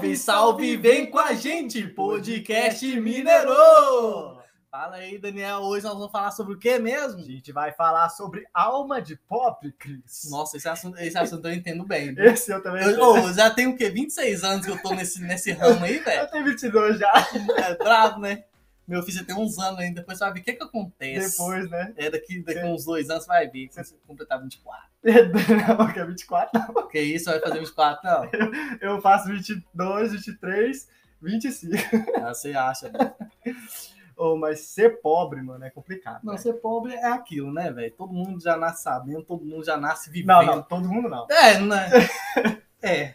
Salve, salve, vem com a gente, podcast Mineiro! Fala aí, Daniel. Hoje nós vamos falar sobre o que mesmo? A gente vai falar sobre alma de pop, Cris. Nossa, esse assunto, esse assunto eu entendo bem. viu? Esse eu também. Eu, eu já tenho o quê? 26 anos que eu tô nesse, nesse ramo aí, velho. eu tenho 22 já. É bravo, né? Meu filho já tem uns anos ainda, depois você vai ver o que que acontece. Depois, né? É, daqui, daqui uns dois anos você vai ver, quando você completar 24. Não, que é 24. não. Porque isso vai fazer 24, não. Eu faço 22, 23, 25. Ah, você acha, né? Oh, mas ser pobre, mano, é complicado. Não, né? ser pobre é aquilo, né, velho? Todo mundo já nasce sabendo, todo mundo já nasce vivendo. Não, não, todo mundo não. É, né? É.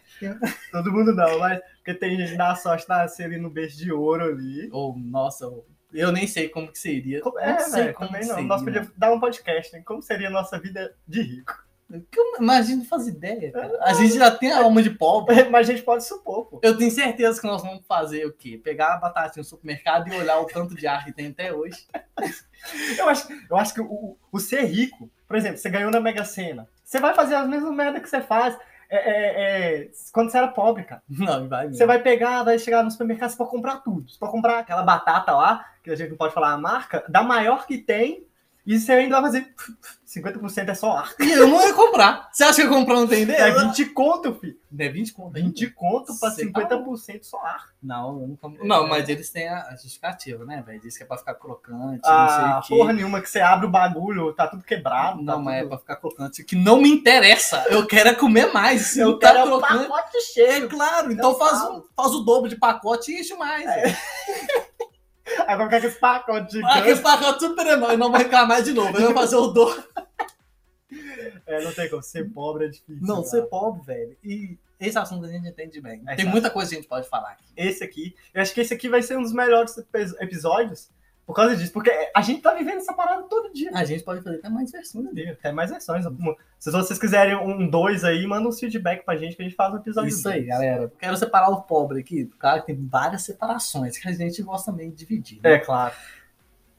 Todo mundo não, mas porque tem gente dá sorte nascer ali no berço de ouro ali. Ou, nossa, eu nem sei como que seria. Como- não É, sei velho, como também que não. seria. Nós podíamos dar um podcast, né? Como seria a nossa vida de rico? Eu imagino fazer ideia. cara. A gente já tem a alma de pobre. Mas a gente pode supor, pô. Eu tenho certeza que nós vamos fazer o quê? Pegar a batatinha no supermercado e olhar o tanto de ar que tem até hoje. Eu acho, eu acho que o, o ser rico, por exemplo, você ganhou na Mega Sena, você vai fazer as mesmas merda que você faz é, é, é, quando você era pobre, cara. Não, vai mesmo. Você vai pegar, vai chegar no supermercado, você pode comprar tudo. Você pode comprar aquela batata lá, que a gente não pode falar a marca, da maior que tem, e você ainda vai fazer 50% é só ar. E eu não ia comprar. Você acha que eu comprar não tem É ideia? 20 conto, filho. É 20 conto. ainda? 20 conto pra tá 50% só ar. Não, eu não compro. Não, mas eles têm a justificativa, né, velho? Diz que é pra ficar crocante, Ah, não sei o quê. porra nenhuma, que você abre o bagulho, tá tudo quebrado. Não, tá mas é tudo... pra ficar crocante. Que não me interessa. Eu quero é comer mais. Eu não tá quero um crocante. pacote É cheio. claro, então faz, um, faz o dobro de pacote e enche mais. É. vai ficar com esse pacote Ah, Aquele gigante. pacote super enorme, não vou reclamar de novo. Eu vou fazer o dobro. É, não tem como. Ser pobre é difícil. Não, cara. ser pobre, velho. E esse assunto a gente entende bem. Tem muita coisa que a gente pode falar aqui. esse aqui. Eu acho que esse aqui vai ser um dos melhores epi- episódios por causa disso. Porque a gente tá vivendo essa parada todo dia. A gente pode fazer até mais versões dele. Tem mais versões. Se vocês quiserem um dois aí, manda um feedback pra gente que a gente faz um episódio. Isso aí, dois. galera. Eu Quero separar o pobre aqui. Claro que tem várias separações que a gente gosta também de dividir. né? É, claro.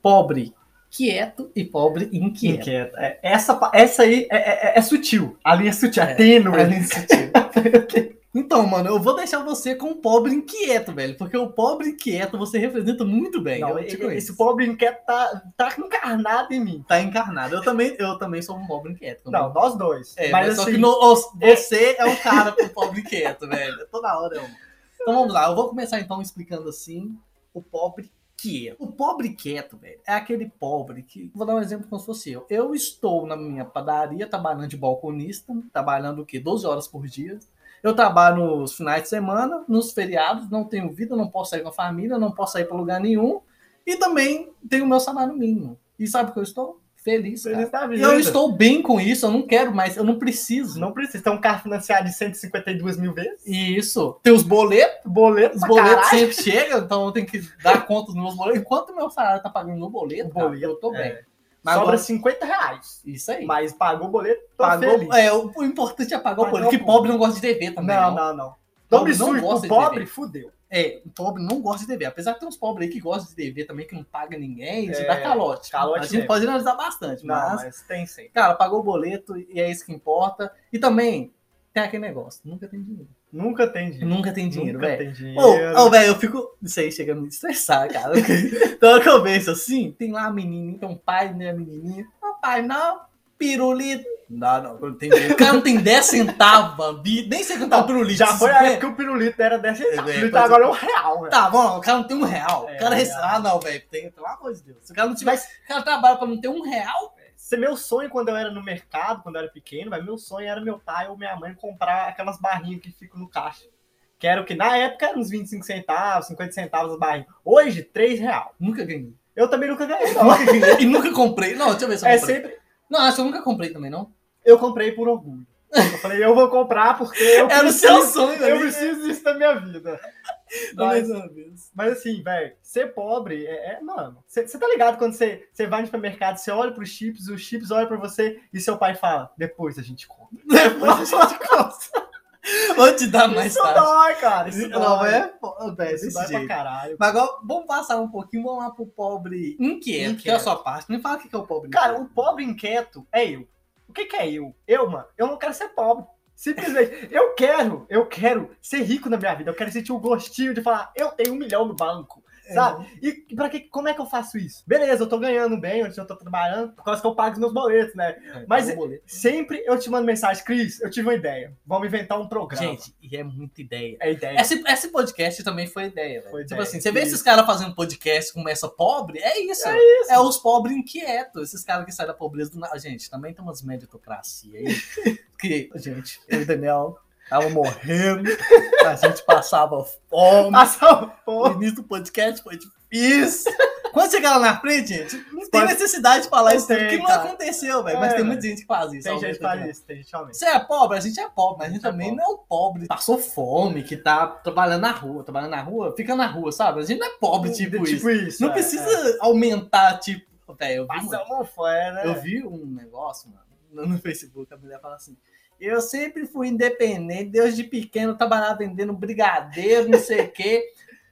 Pobre quieto e pobre inquieto. Inquieto. É, essa, essa aí é, é- é sutil. A linha é sutil, é, É, tênue. É nesse sentido. Então, mano, eu vou deixar você com o pobre inquieto, velho. Porque o pobre inquieto você representa muito bem. Não, eu esse, pobre inquieto tá, tá encarnado em mim. tá encarnado. Eu também, eu também sou um pobre inquieto. Não, nós dois. É, mas mas só assim, que no- os- você é o cara pro pobre inquieto, velho. Toda hora é um. Então vamos lá, eu vou começar então explicando assim o pobre quieto. O pobre quieto, velho, é aquele pobre que. Vou dar um exemplo como se fosse eu. Eu estou na minha padaria trabalhando de balconista, trabalhando o quê? 12 horas por dia. Eu trabalho nos finais de semana, nos feriados, não tenho vida, não posso sair com a família, não posso sair para lugar nenhum. E também tenho o meu salário mínimo. E sabe o que eu estou? Feliz. feliz da E vida. eu estou bem com isso, eu não quero mais, eu não preciso. Não precisa. Tem um carro financiado de 152 mil vezes. Isso. Tem os boletos, Boleto os boletos caralho. sempre chegam, então eu tenho que dar conta dos meus boletos. Enquanto meu salário tá pagando no boleto, O cara, boleto, eu tô é. Mas Sobra agora, 50 reais. isso aí. Mas pagou o boleto, Pagou, feliz. é, o, importante é pagar o boleto, que pobre não gosta de dever também. não, Não, não, Pobre não gosta de pobre dever. fudeu. É, o pobre não gosta de dever. Apesar que tem uns pobres aí que gostam de dever também, que não paga ninguém, isso É, dá calote. calote a gente mesmo. pode analisar bastante, Não, mas, mas tem sim. cara, pagou o boleto e é isso que importa. E também tem aquele negócio, nunca tem dinheiro. Nunca tem dinheiro. Nunca tem dinheiro, Nunca velho. tem dinheiro. Ô, ô, velho, eu fico. Isso aí chega a me estressar, cara. então que eu vejo assim, tem lá a menininha, tem um pai, né, a menininha. Não, pai, não, pirulito. Não, não, não tem dinheiro. O cara não tem 10 centavos, nem sei quanto é um pirulito. Já foi a 50. época que o pirulito era 10 centavos. É, O pirulito é. agora é um real, velho. Tá, bom, o cara não tem um real. É, o cara é, é. Ah, não, velho, tem, pelo amor de Deus. Se o cara não tivesse. O cara trabalha pra não ter um real, velho. Se meu sonho quando eu era no mercado, quando eu era pequeno, velho, meu sonho era meu pai ou minha mãe comprar aquelas barrinhas que ficam no caixa. Que era o que na época era uns 25 centavos, 50 centavos as barrinhas. Hoje, 3 real. Nunca ganhei. Eu também nunca ganhei, não. Nunca ganhei. E nunca comprei. Não, deixa eu ver se eu É comprei. sempre. Não, acho que eu nunca comprei também, não. Eu comprei por orgulho. Eu falei, eu vou comprar porque eu Era o seu preciso, sonho, eu né? preciso disso na minha vida. Mais Mas, mas assim, velho, ser pobre é, é- mano. Você tá ligado quando você vai no supermercado, você olha pros chips, os chips olham pra você e seu pai fala: depois a gente compra. Depois a gente compra. Vou te dar mais isso tarde. dói, cara. Isso Não dói. é? Velho, Isso dói pra jeito. caralho. Mas agora, vamos passar um pouquinho, vamos lá pro pobre inquieto, Inquieto. que é a sua parte. Me fala o que que é o pobre Cara, inquieto. o pobre inquieto é eu. O que, que é eu? Eu, mano, eu não quero ser pobre. Simplesmente, eu quero, eu quero ser rico na minha vida. Eu quero sentir o gostinho de falar, eu tenho um milhão no banco. Sabe? E pra que, como é que eu faço isso? Beleza, eu tô ganhando bem, onde eu tô trabalhando, por causa que eu pago os meus boletos, né? Mas sempre eu te mando mensagem, Cris, eu tive uma ideia. Vamos inventar um programa. Gente, e é muita ideia. é ideia. Esse, esse podcast também foi ideia, velho. Foi Tipo ideia. assim, você vê Isso. esses caras fazendo podcast com essa pobre, é isso. É isso. É os pobres inquietos, esses caras que saem da pobreza do nada. Gente, também tem umas meritocracia aí. que, gente, eu e o Daniel tava morrendo, a gente passava fome. Passou, O pô. início do podcast foi difícil. Quando chegar lá na frente, gente, não tem Pode- necessidade de falar Não isso, tem, porque não aconteceu, velho. É, mas tem muita gente que faz isso. Tem gente que faz isso, tem gente que aumenta. Você é pobre, a gente é pobre, mas a gente É também pobre. não é um pobre. Passou fome, que tá trabalhando na rua, trabalhando na rua, fica na rua, sabe? A gente não é pobre, tipo, isso. isso. Não é, precisa aumentar, tipo. Velho, eu vi, É. um- fora, né? eu vi um negócio, mano, no, no Facebook, a mulher fala assim. Eu sempre fui independente, desde pequeno trabalhava vendendo brigadeiro, não sei o quê.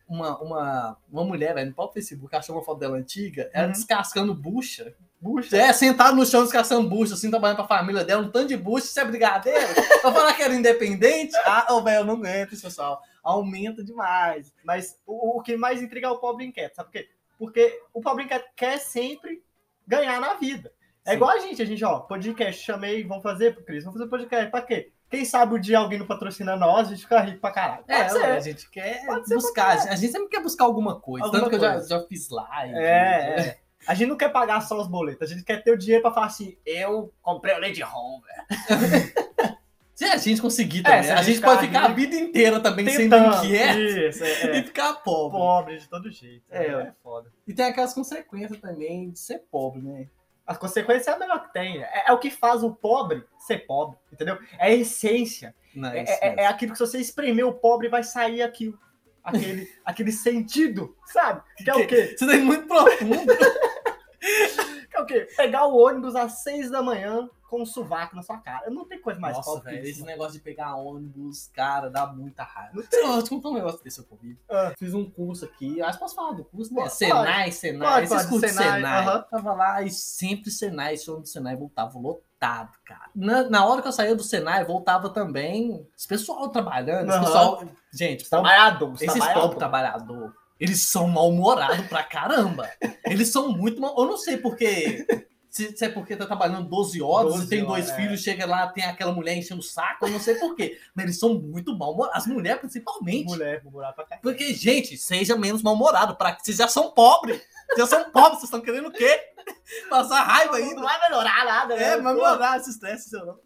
Uma, uma, uma mulher, velho, no próprio Facebook, achou uma foto dela antiga, ela Uhum. descascando bucha. Bucha. É, sentado no chão descascando bucha, assim, trabalhando pra família dela, um tanto de bucha, isso é brigadeiro. pra falar que era independente, ah, ô, velho, eu não aguento isso, pessoal. Aumenta demais. Mas o, o que mais intriga é o pobre inquieto, sabe por quê? Porque o pobre inquieto quer sempre ganhar na vida. É Sim. igual a gente, a gente, ó, podcast, chamei, vamos fazer pro Cris, vamos fazer podcast, pra quê? Quem sabe o dia alguém não patrocina nós, a gente fica rico pra caralho. É, ser. a gente quer buscar, a gente sempre quer buscar alguma coisa. Alguma tanto que eu já, coisa. já fiz live. É, é. A gente não quer pagar só os boletos, a gente quer ter o dinheiro pra falar assim, eu comprei o Lady Home, velho. Se a gente conseguir É, também, se a, a gente gente pode ficar a vida inteira também sendo inquieto Isso, é, e é. ficar pobre. Pobre de todo jeito. É, É, é foda. E tem aquelas consequências também de ser pobre, né? As consequências é a melhor que tem. É, é o que faz o pobre ser pobre, entendeu? É a essência. Não, É, é- mesmo. é aquilo que se você espremer o pobre vai sair aquilo. Aquele, aquele sentido, sabe? Que é o quê? Isso daí é muito profundo. Que é o quê? Pegar o ônibus às seis da manhã com um sovaco na sua cara. Não tem coisa mais Nossa, velho, esse negócio de pegar ônibus, cara, dá muita raiva. Não, eu te contar um negócio desse eu comigo. Ah. Fiz um curso aqui, acho que posso falar do curso, né? Pode, Senai, Senai, Pode, vocês pode, Senai, Senai. aham. Tava lá e sempre Senai, esse ônibus Senai voltava lotado, cara. Na, na hora que eu saía do Senai, voltava também esse pessoal trabalhando, Aham. pessoal... Gente, Trabalhador, esses trabalhador. pobres trabalhadores, eles são mal-humorados pra caramba. Eles são muito mal... Eu não sei porque... Se, se é porque tá trabalhando 12 horas 12 e tem dois horas, é. filhos, chega lá, tem aquela mulher enchendo o saco, eu não sei porquê. Mas eles são muito mal-humorados. As mulheres, principalmente. Mulher, morar pra cá. Porque, gente, seja menos mal-humorado. Pra... Vocês já são pobres. Vocês já são pobres. Vocês estão querendo o quê? Passar raiva ainda. Não vai melhorar nada, né? É, vai melhorar esse estresse seu não.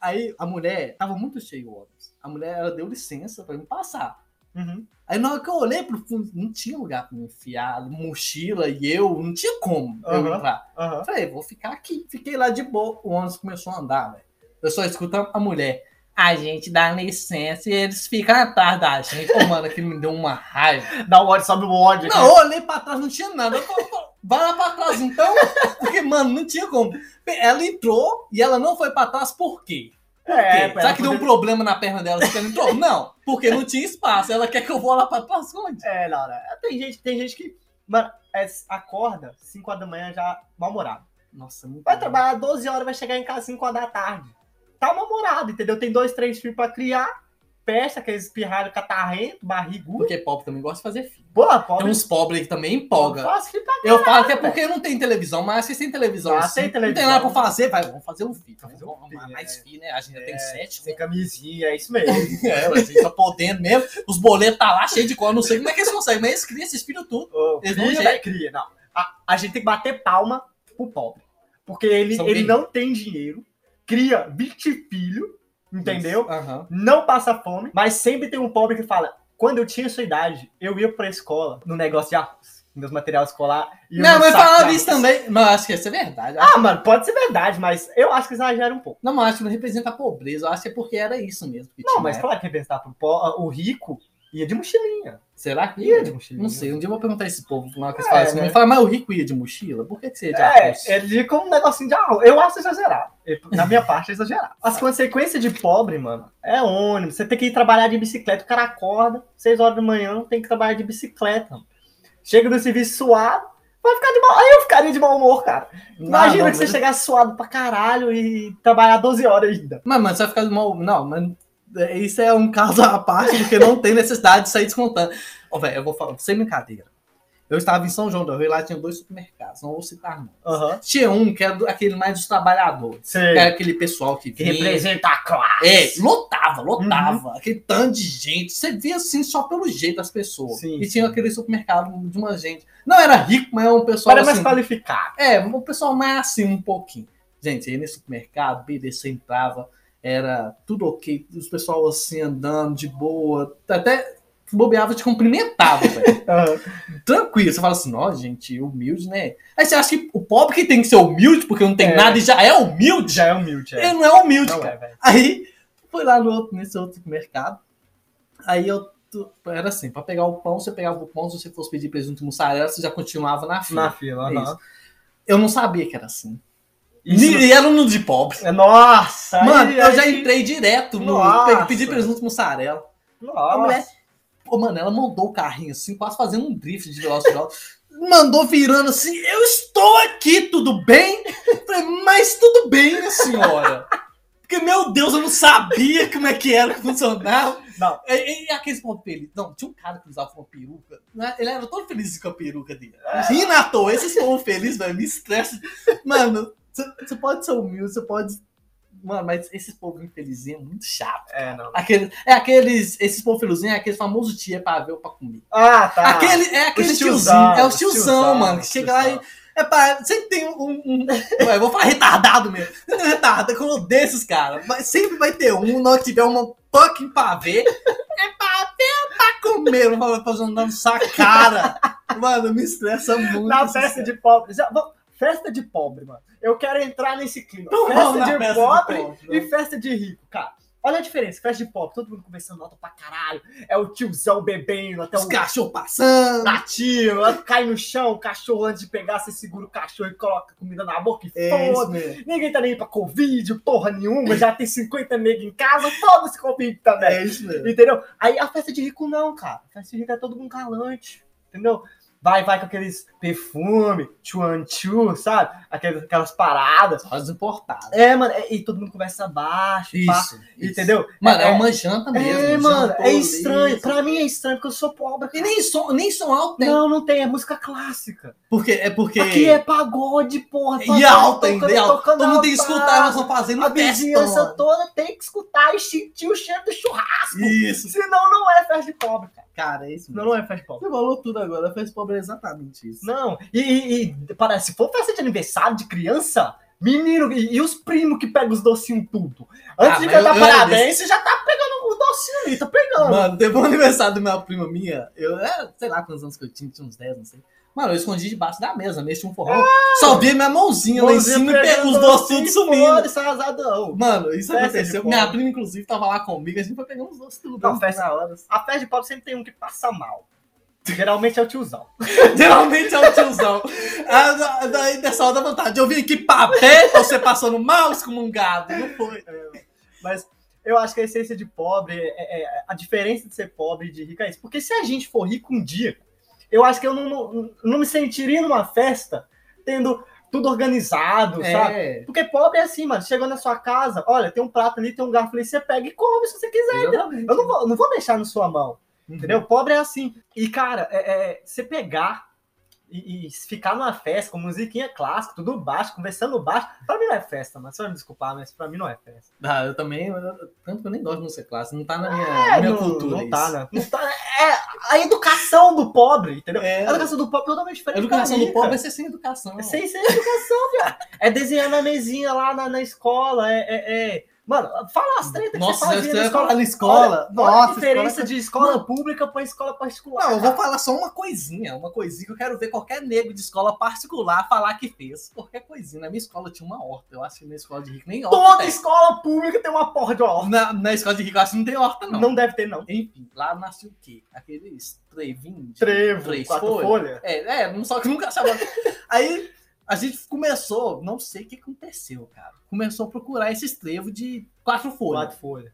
Aí a mulher, tava muito cheio o ônibus. A mulher, ela deu licença pra me passar. Uhum. Aí na hora que eu olhei pro fundo, não tinha lugar pra me enfiar, mochila e eu, não tinha como eu Aham. entrar. Eu Falei, vou ficar aqui. Fiquei lá de boa, o ônibus começou a andar, velho. Eu só escuto a mulher. A gente dá licença e eles ficam atrás da gente. Pô, mano, aquilo me deu uma raiva. Dá o ódio, sobe o ódio. Não, eu olhei pra trás, não tinha nada. Eu falei, vai lá pra trás então. Porque, mano, não tinha como. Ela entrou e ela não foi pra trás por quê? É, pra Será que deu um problema na perna dela ela entrou? Não, porque não tinha espaço. Ela quer que eu vou lá pra trás onde? É, Laura. Tem gente, tem gente que, mano, é, acorda 5 horas da manhã já mal-humorado. Nossa, muito Vai bom. trabalhar 12 horas, vai chegar em casa 5 horas da tarde. Tá mal-humorado, entendeu? Tem dois, três filhos pra criar, peste, aqueles espirralhos catarrento, barrigudo. Porque pobre também gosta de fazer filho. Pô, Tem pobre. uns pobres que também empolga. Faz filho pra Eu falo que é porque não tem televisão, mas vocês têm televisão. Ah, assim, tem televisão. Não tem nada pra fazer, vai, vamos fazer um filho. Fazer um Vamos, filho, mais é. filho, né? A gente já tem É, sete. Sem camisinha, é isso mesmo. É, mas eles tá podendo mesmo. Os boletos tá lá cheio de coisa. Não sei como é que eles conseguem, mas eles criam esses filhos tudo. Ô, Eles cria, não né? cria. Não. A, a gente tem que bater palma pro pobre. Porque ele, São ele bem- não tem dinheiro, cria 20 filhos, entendeu? Aham. Não passa fome, mas sempre tem um pobre que fala: quando eu tinha sua idade, eu ia pra escola no negócio de arroz. Meus materiais escolar. Não, mas falava isso também. Mas eu acho que isso é verdade. Ah, mano, pode ser verdade, mas eu acho que exagera um pouco. Não, mas acho que não representa a pobreza. Eu acho que é porque era isso mesmo. que Não, mas né? claro que pensar pro po- o rico ia de mochilinha. Será que Ia de mochilinha. Não sei, um dia eu vou perguntar a esse povo na hora que eles É, falam assim, né? vão falar, mas o rico ia de mochila? Por que, que você ia de É, arroz? ele ia com um negocinho de arroz. Eu acho exagerado. Na minha parte é exagerado. As consequências de pobre, mano, é ônibus. Você tem que ir trabalhar de bicicleta. O cara acorda, 6 horas da manhã, tem que trabalhar de bicicleta. mano. Chega no serviço suado, vai ficar de mal. Aí eu ficaria de mau humor, cara. Imagina não, que você mas- chegar suado pra caralho e trabalhar 12 horas ainda. Mas, mano, você vai ficar de mal. Não, mas é, isso é um caso à parte, porque não tem necessidade de sair descontando. Ó, velho, eu vou falar, sem brincadeira. Eu estava em São João do Rio, lá tinha dois supermercados, não vou citar nomes. Aham. Tinha um que era do- aquele mais dos trabalhadores. Que era aquele pessoal que Que vinha. representa a classe. É, lotava, lotava. Aquele tanto de gente. Você via assim só pelo jeito das pessoas. Sim, e sim. tinha aquele supermercado de uma gente. Não era rico, mas era um pessoal mais assim. qualificado. É, o pessoal mais assim um pouquinho. Gente, aí nesse supermercado, BDC entrava, era tudo ok. Os pessoal assim andando de boa. Até bobeava te cumprimentava, velho. Aham. Tranquilo. Você fala assim, ó, gente, humilde, né? Aí você acha que o pobre que tem que ser humilde porque não tem É. nada e já é humilde? Já é humilde, é. Ele não é humilde, Não cara. é. Aí fui lá no outro, nesse outro mercado. Aí eu era assim, pra pegar o pão, você pegava o pão, se você fosse pedir presunto e mussarela, você já continuava na fila. Na fila, É isso. Eu não sabia que era assim. Isso- E era no de pobre. É, Nossa! Mano, aí- eu já aí- entrei direto no. Nossa. pe- Pedi presunto e mussarela. A Nossa. mulher. Pô, mano, ela mandou o carrinho assim, quase fazendo um drift de velocidade. Mandou virando assim, eu estou aqui, tudo bem? Falei, mas tudo bem, minha senhora. Porque, meu Deus, eu não sabia como é que era que funcionava. Não. E, e aqueles pontos felizes. Não, tinha um cara que usava uma peruca. né? Ele era todo feliz com a peruca dele. Rindo à toa. Esses povos felizes, velho, me estressa. Mano, você pode ser humilde, você pode. Mano, mas esses povos infelizinhos é muito chato. É, não. Aqueles, é aqueles. Esses povos felizzinhos é aqueles famosos tia pra ver ou pra comer. Ah, tá. Aquele, é aquele Os tiozinho. tiozão, É o tiozão, tiozão, mano. Que chega lá e. tiozão. É pra, sempre tem um. um ué, eu vou falar retardado mesmo. Um retardado, como desses, cara. Mas sempre vai ter um, não tiver uma fucking pavê. É pra ver ou pra comer. Eu falo, fazendo na sua cara. Mano, me estressa muito. Na festa de pobre. Já- vamos- Festa de pobre, mano. Eu quero entrar nesse clima. Então festa, de, festa de pobre pobre, e né? festa de rico, cara. Olha a diferença. Festa de pobre, todo mundo conversando alto pra caralho. É o tiozão bebendo, até Os o cachorros passando. gatinho, cai no chão, o cachorro antes de pegar, você segura o cachorro e coloca comida na boca e É foda. Ninguém tá nem aí pra Covid, porra nenhuma, já tem 50 nego em casa, foda-se Covid também. É isso mesmo. Entendeu? Aí a festa de rico não, cara. A festa de rico é todo mundo galante. Entendeu? Vai, vai com aqueles perfume, chuanchu, sabe? Aquelas, aquelas paradas. Só as importadas. É, mano, é- e todo mundo conversa baixo, pá, Isso, isso. entendeu? Mano, é, é, uma janta mesmo. é, mano, é estranho. Pra mim é estranho, porque eu sou pobre. E cara. nem som, nem som alto tem. Não, não tem, é música clássica. Porque, é porque. Aqui é pagode, porra. E alta ainda, tocando- e tocando Todo mundo tem que escutar, elas vão fazendo A vizinhança toda tem que escutar e sentir o cheiro do churrasco. Isso. Senão não é festa de pobre, cara. Cara, é isso Senão mesmo. não é festa de pobre. Você falou tudo agora, fez pobre é exatamente isso. Não, e, e, e para, se for festa de aniversário de criança, menino, e, e os primos que pegam os docinhos tudo? Antes Ah, de cantar eu- parabéns, você já tá pegando o docinho ali, tá pegando. Mano, teve um aniversário da minha prima minha, eu era, sei lá quantos anos que eu tinha, tinha uns 10, não sei. Mano, eu escondi debaixo da mesa, mexi um forró, só vi minha mãozinha lá em Mãozinha cima e pegou os doces tudo sumindo. Foda-se, arrasadão. Mano, isso Festa de aconteceu. Minha prima, inclusive, tava lá comigo, a gente foi pegando os doces tudo. Não, festa-. A festa de pobre sempre tem um que passa mal. Geralmente é o tiozão. Geralmente é o tiozão. Ah, da- Daí dessa hora dá vontade. Eu vim aqui pra ver, você passando mal, excomungado. Não foi. Mas eu acho que a essência de pobre, é, é- a diferença de ser pobre e de rico é isso. Porque se a gente for rico um dia, eu acho que eu não, não, não me sentiria numa festa tendo tudo organizado, sabe? É. Porque pobre é assim, mano. Chegou na sua casa, olha, tem um prato ali, tem um garfo ali, você pega e come se você quiser. Eu não vou, não vou deixar na sua mão, Uhum. entendeu? Pobre é assim. E, cara, é, é, você pegar e, e ficar numa festa com musiquinha clássica, tudo baixo, conversando baixo, pra mim não é festa, mano. Você vai me desculpar, mas pra mim não é festa. Ah, eu também, eu- tanto que eu nem gosto de música clássica, não tá na minha, É, na minha não, cultura. não isso. tá, né? Não tá, é a educação do pobre, entendeu? É. A educação do pobre é totalmente A diferente. educação da do pobre é ser sem educação. É sem, sem educação, viado. É desenhar na mesinha lá na, na escola, é, é, é- Mano, fala as tretas que Nossa, você fazia na escola. na escola. Olha, olha a Nossa, diferença escola- de escola pública pra escola particular. Não, eu vou falar só uma coisinha, uma coisinha que eu quero ver qualquer negro de escola particular falar que fez. Qualquer coisinha. Na minha escola tinha uma horta. Eu acho que na escola de rico nem horta. Toda tem. escola pública tem uma porra de horta. Na, na escola de rico eu acho que não tem horta, não. Não deve ter, não. Enfim, lá nasceu o quê? Aqueles trevinhos. Trevo, três quatro folhas. folhas. É, é, só que nunca achava. Aí a gente começou, não sei o que aconteceu, cara. Começou a procurar esses trevos de quatro folhas. Quatro folhas.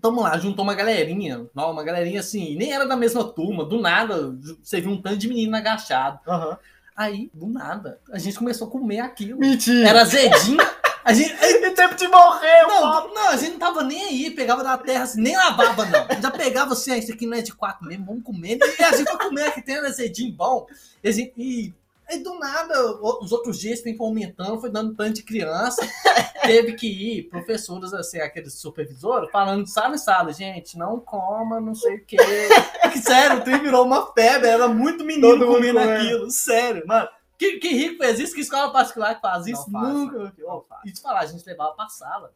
Tamo lá, juntou uma galerinha, uma galerinha assim, nem era da mesma turma, do nada, você viu um tanto de menino agachado. Aham. Aí, do nada, a gente começou a comer aquilo. Mentira! Era azedinho. A gente, É tempo de morrer, não, não, a gente não tava nem aí, pegava da terra assim, nem lavava, não. Já pegava assim, ah, isso aqui não é de quatro mesmo, vamos comer. E a gente foi comer aqui, tem um azedinho bom. E, a gente- e aí, do nada, os outros dias tem aumentando, foi dando tanto de criança. Teve que ir, professores, assim, aqueles supervisores, falando de sala em sala, gente, não coma, não sei o quê. Sério, o trem virou uma febre, era muito menino comendo. aquilo, sério. Mano, que, que rico fez isso? Que escola particular que faz isso? Não faz, Nunca. não faz. E te falar, a gente levava pra sala.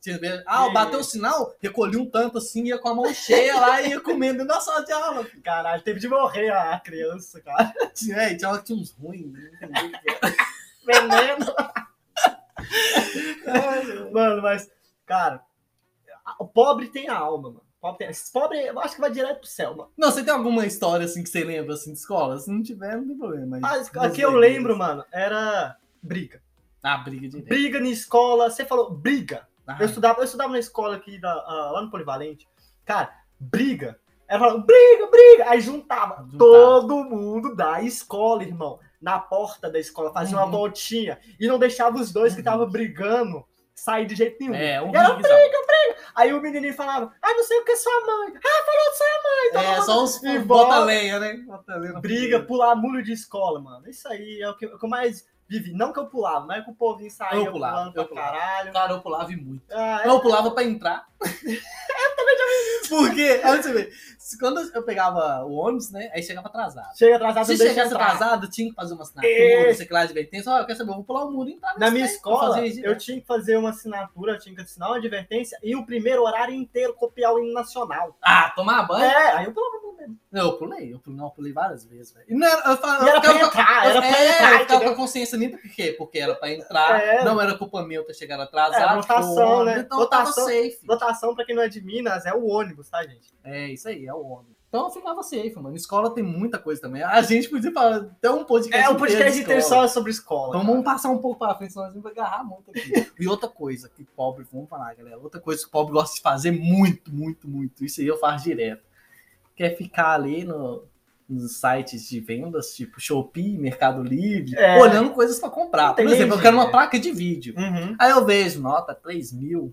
Ah, bateu o sinal, recolhi um tanto assim, ia com a mão cheia lá e ia comendo da sala de aula. Caralho, teve de morrer a criança, cara. Tinha, é, tinha, tinha uns ruins, que era. Veneno. mano, mas, cara, o pobre tem a alma, mano. Pobre, tem... Esse pobre, eu acho que vai direto pro céu, mano. Não, você tem alguma história assim que você lembra assim de escola? Se não tiver, não tem problema. Mas Mas a que eu lembro, mano, era briga. Ah, briga de. Briga na escola. Você falou briga. Ah, Eu estudava, eu estudava na escola aqui, da, ah, lá no Polivalente. Cara, briga. Ela falava, briga, briga. Aí juntava, Juntava. todo mundo da escola, irmão. Na porta da escola, fazia uma Uhum. voltinha. E não deixava os dois que Uhum. estavam brigando sair de jeito nenhum. É, um E ela briga. Aí o menininho falava, ah, não sei o que é sua mãe. Ah, falou de sua mãe. Então É, só os E bota lenha, né? Bota lenha Briga, pular muro de escola, mano. Isso aí é o que, o que eu mais vivi. Não que eu pulava, mas é que o povinho saía Eu pulava, pulando pra eu pulava. caralho. Cara, eu pulava e muito. Ah, é- Eu pulava pra entrar. eu também já vi isso. Por quê? Olha você ver. Quando eu pegava o ônibus, né? Aí chegava atrasado. Chega atrasado, Se chegasse entrar. atrasado, tinha que fazer uma assinatura, É. sei lá, advertência. Ó, quer saber? Eu vou pular o muro e entrar Na minha trem. escola, eu tinha que fazer uma assinatura, eu tinha que assinar uma advertência e o primeiro horário inteiro copiar o hino nacional. Ah, tomar banho? É, aí eu pulava no mesmo. Eu pulei, eu pulei, não, eu pulei várias vezes, velho. E não era, eu falava, E era eu pra entrar, era pra é, entrar, eu ficava com a consciência limpa, por quê? Porque era pra entrar, É. não era culpa minha eu ter chegado É, atrasado. votação, foi o né? Então eu Votação. safe. Lotação, pra quem não é de Minas, é o ônibus, tá, gente? É, isso aí, é o Então eu ficava safe, mano. Escola tem muita coisa também. A gente podia falar até um podcast É, inteiro podcast de inteiro só sobre escola. Então cara. vamos passar um pouco pra frente, senão a gente vai agarrar muito aqui. e outra coisa que pobre, vamos falar, galera. Outra coisa que o pobre gosta de fazer muito, muito, muito. Isso aí eu faço direto. Que é ficar ali no, nos sites de vendas, tipo Shopee, Mercado Livre, É. olhando coisas pra comprar. Por Entendi. exemplo, eu quero uma placa de vídeo. Uhum. Aí eu vejo, nota 3 mil.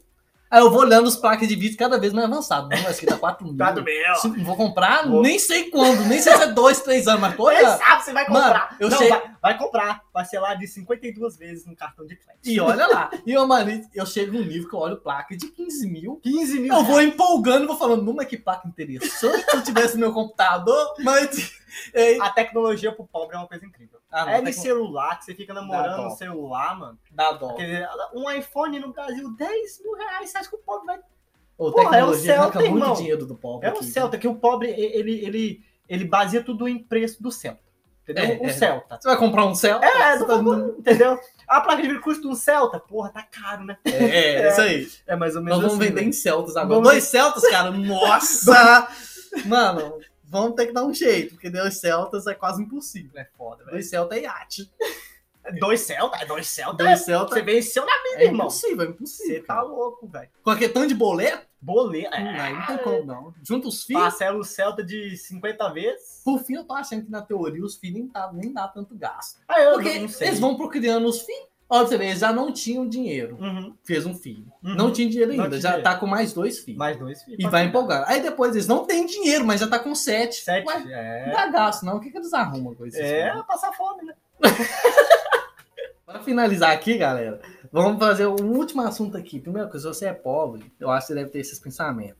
Aí eu vou olhando as placas de vídeo cada vez mais avançadas. Não, essa aqui tá 4 mil. Tá do meu. Se- Vou comprar, Vou. nem sei quando, nem sei se é 2, 3 anos, mas Quem olhando. sabe você vai Mano, comprar. eu não, chego- vai, vai comprar. Parcelar de 52 vezes no cartão de crédito. E olha lá. E eu, mano, eu chego num nível que eu olho placa de 15 mil. 15 mil. Eu vou empolgando vou falando, numa que placa interessante se eu tivesse no meu computador, mas. A tecnologia pro pobre é uma coisa incrível. ah, não, é de celular, que você fica namorando dó. celular, mano. Dá dó. Um iPhone no Brasil, 10 mil reais. Você acha que o pobre vai. Ô, Porra, é o tecnologia Celta, muito irmão. dinheiro do pobre. É o aqui, Celta, que o pobre, ele, ele, ele baseia tudo em preço do Celta. Entendeu? É, um é. Celta. Você vai comprar um Celta? É, Você do tá- entendeu? A placa de vídeo custa um Celta, porra, tá caro, né? é, é, isso aí. É mais ou menos Nós vamos assim, vender né? em Celtas agora. Vamos- Dois Celtas, cara, nossa! Mano, vamos ter que dar um jeito, porque dois Celtas é quase impossível. É foda, velho. Dois Celtas é iate. Dois Celta? É dois Celta? Dois Celtas Você venceu na vida, é irmão. impossível, é Você impossível. tá cara. louco, velho. Com aquele tanto de boleto, Boleto. Hum, aí não tem como, não. Junta os filhos. Parcela o Celta de 50 vezes. Por fim, eu tô achando que na teoria os filhos nem, tá, nem dá tanto gasto. Ah, eu Porque não sei. eles vão procriando os filhos. Olha, você ver, eles já não tinham dinheiro. Uhum. Fez um filho. Uhum. Não tinha dinheiro Não ainda, tinha já dinheiro. tá com mais dois filhos. Mais dois filhos. E vai empolgando. Aí depois eles não têm dinheiro, mas já tá com sete. Sete. Não É. dá gasto, não. O que, que eles arrumam com isso? É, passar fome, né? Para finalizar aqui, galera, vamos fazer o último assunto aqui. Primeira coisa, se você é pobre, eu acho que você deve ter esses pensamentos.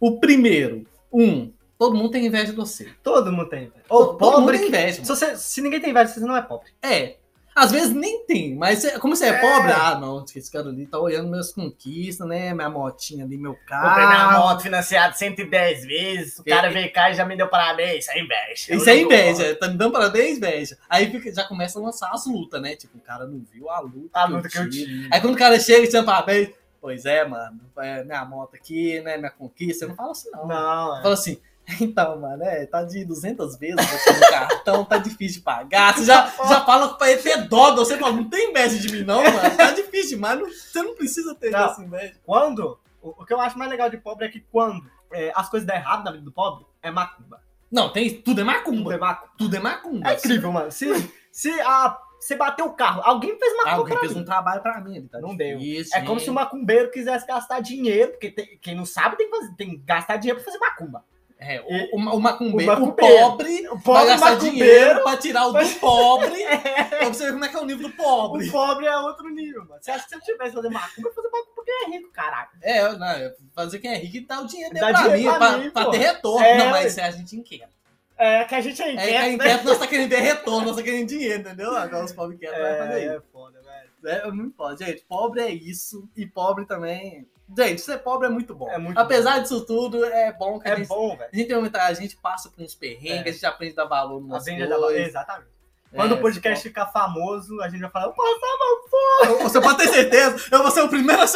O primeiro, um, todo mundo tem inveja de você. Todo mundo tem. Todo, Ô, todo mundo pobre. tem inveja. Se, você, se ninguém tem inveja, você não é pobre. É. Às vezes nem tem, mas você- como você é, É. pobre, ah, não, esse cara ali tá olhando minhas conquistas, né? Minha motinha ali, meu carro. Comprei minha moto financiada 110 vezes. O E- cara veio cá e já me deu parabéns. Isso é inveja. Isso é inveja, tá me dando parabéns, inveja. Aí fica- já começa a lançar as lutas, né? Tipo, o cara não viu a luta. A luta que eu tive. tive. Aí quando o cara chega e te dá parabéns, pois é, mano, é minha moto aqui, né? Minha conquista. Você não fala assim, não. Não, é. Fala assim, então, mano, é, tá de 200 vezes no cartão, tá difícil de pagar. Você já, já fala pra ele ter dó, de você fala, não tem inveja de mim, não, mano. Tá difícil demais, não- você não precisa ter Não. essa inveja. Quando. O, o que eu acho mais legal de pobre é que quando é, as coisas dão errado na vida do pobre, é macumba. Não, tem, tudo é Tudo é macumba. macumba. Tudo é macumba. É incrível, mano. Se, se a você bateu o carro, alguém fez macumba Alguém fez mim. um trabalho pra mim. ele Tá Não deu. difícil, É como gente. se o macumbeiro quisesse gastar dinheiro, porque tem- quem não sabe tem que, fazer- tem que gastar dinheiro pra fazer macumba. É, o, o, o macumbeiro, o o pobre, O vai pobre gastar macumbeiro, dinheiro pra tirar o do pobre. Pra você ver como é que é o nível do pobre. o pobre é outro nível, mano. Você acha que se eu tivesse fazer macumba, eu fazer macumba porque é rico, caralho. É, não, é fazer quem é rico e dar o dinheiro dele Dá pra dinheiro mim, pra pra, mim, pra pô. ter retorno. É, não, mas isso é a gente inquieta. É que a gente é É, inquieto, é né? inquieto, nós tá querendo ver retorno, nós tá querendo dinheiro, entendeu? Agora os pobres querem vai fazer isso. É, é foda, velho. É, não pode, gente. Pobre é isso. E pobre também. Gente, ser pobre é muito bom. É muito Apesar disso tudo, é bom que a É gente. bom, velho. A gente, a gente passa por uns perrengues, É. a gente aprende a dar valor no A nosso venda da Exatamente. Quando É, o podcast ficar famoso, a gente vai falar, eu passava Eu- Você pode ter certeza, eu vou ser o primeiro a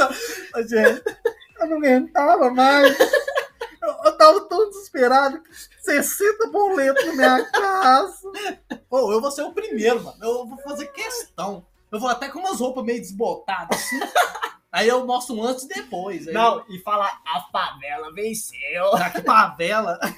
Gente, eu não aguentava mais. Eu, eu tava tão desesperado. 60 boletos na minha casa. Pô, eu vou ser o primeiro, mano. Eu vou fazer questão. Eu vou até com umas roupas meio desbotadas assim. Aí eu mostro um antes e depois. Aí Não, e falar, a favela venceu. Já que favela.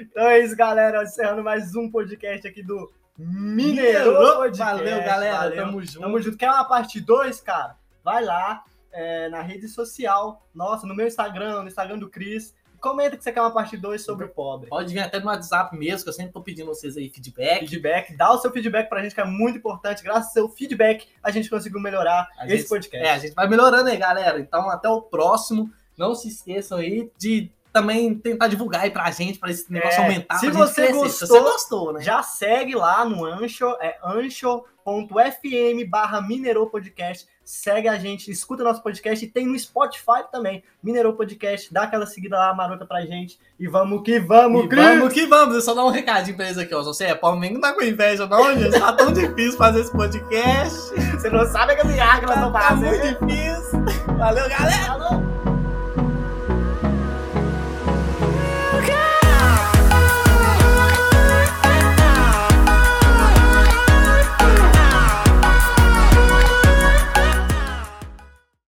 Então é isso, galera. Encerrando mais um podcast aqui do Mineiro. Podcast. Valeu, galera. Valeu. Tamo junto. Tamo junto. Quer uma parte 2, cara? Vai lá é, na rede social, nossa, no meu Instagram, no Instagram do Cris. Comenta que você quer uma parte 2 sobre o pobre. Pode vir até no WhatsApp mesmo, que eu sempre tô pedindo vocês aí feedback. Feedback, dá o seu feedback pra gente, que é muito importante. Graças ao seu feedback, a gente conseguiu melhorar A esse gente- podcast. É, a gente vai melhorando aí, galera. Então, até o próximo. Não se esqueçam aí de também tentar divulgar aí pra gente, pra esse negócio É, aumentar. se você gostou, se você gostou, né? Já segue lá no Ancho, é ancho.fm barra Mineirou Podcast. Segue a gente, escuta nosso podcast e tem no Spotify também. Mineirou Podcast, dá aquela seguida lá, marota pra gente. E vamos que vamos, E Cris! vamos que vamos. Eu só dar um recadinho pra eles aqui, ó. Você é não tá com inveja, não, gente. Tá tão difícil fazer esse podcast. Você não sabe a gambiarra que nós Tá, estamos tá fazendo. muito difícil. Valeu, galera. Falou!